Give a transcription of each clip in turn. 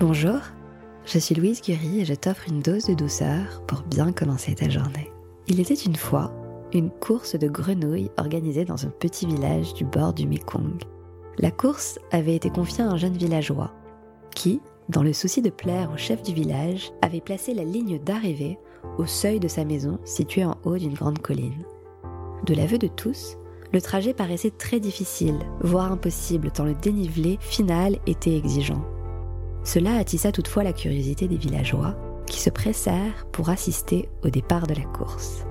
Bonjour, je suis Louise Curie et je t'offre une dose de douceur pour bien commencer ta journée. Il était une fois une course de grenouilles organisée dans un petit village du bord du Mekong. La course avait été confiée à un jeune villageois qui, dans le souci de plaire au chef du village, avait placé la ligne d'arrivée au seuil de sa maison située en haut d'une grande colline. De l'aveu de tous, le trajet paraissait très difficile, voire impossible tant le dénivelé final était exigeant. Cela attisa toutefois la curiosité des villageois, qui se pressèrent pour assister au départ de la course.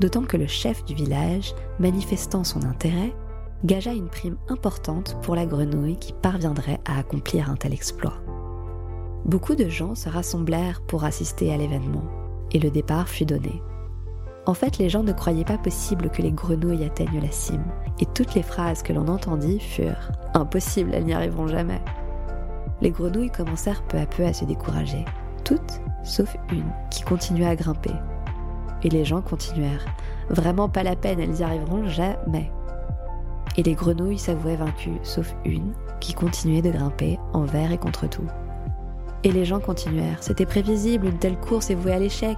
D'autant que le chef du village, manifestant son intérêt, gagea une prime importante pour la grenouille qui parviendrait à accomplir un tel exploit. Beaucoup de gens se rassemblèrent pour assister à l'événement, et le départ fut donné. En fait, les gens ne croyaient pas possible que les grenouilles atteignent la cime, et toutes les phrases que l'on entendit furent ⁇ Impossible, elles n'y arriveront jamais !⁇ Les grenouilles commencèrent peu à peu à se décourager, toutes sauf une qui continua à grimper. Et les gens continuèrent ⁇ Vraiment pas la peine, elles n'y arriveront jamais !⁇ Et les grenouilles s'avouaient vaincues, sauf une qui continuait de grimper envers et contre tout. Et les gens continuèrent, c'était prévisible, une telle course est vouée à l'échec.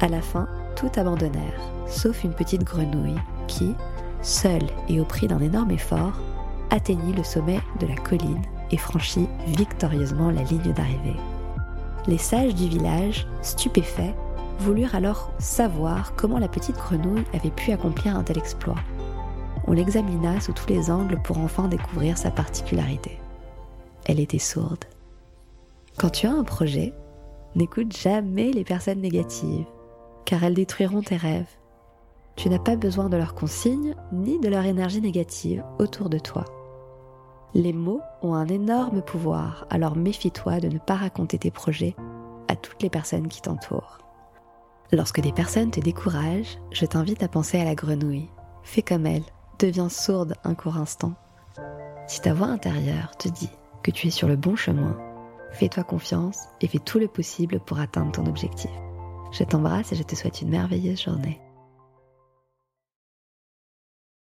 À la fin, tout abandonnèrent, sauf une petite grenouille qui, seule et au prix d'un énorme effort, atteignit le sommet de la colline et franchit victorieusement la ligne d'arrivée. Les sages du village, stupéfaits, voulurent alors savoir comment la petite grenouille avait pu accomplir un tel exploit. On l'examina sous tous les angles pour enfin découvrir sa particularité. Elle était sourde. Quand tu as un projet, n'écoute jamais les personnes négatives car elles détruiront tes rêves. Tu n'as pas besoin de leurs consignes ni de leur énergie négative autour de toi. Les mots ont un énorme pouvoir, alors méfie-toi de ne pas raconter tes projets à toutes les personnes qui t'entourent. Lorsque des personnes te découragent, je t'invite à penser à la grenouille. Fais comme elle, deviens sourde un court instant. Si ta voix intérieure te dit que tu es sur le bon chemin, fais-toi confiance et fais tout le possible pour atteindre ton objectif. Je t'embrasse et je te souhaite une merveilleuse journée.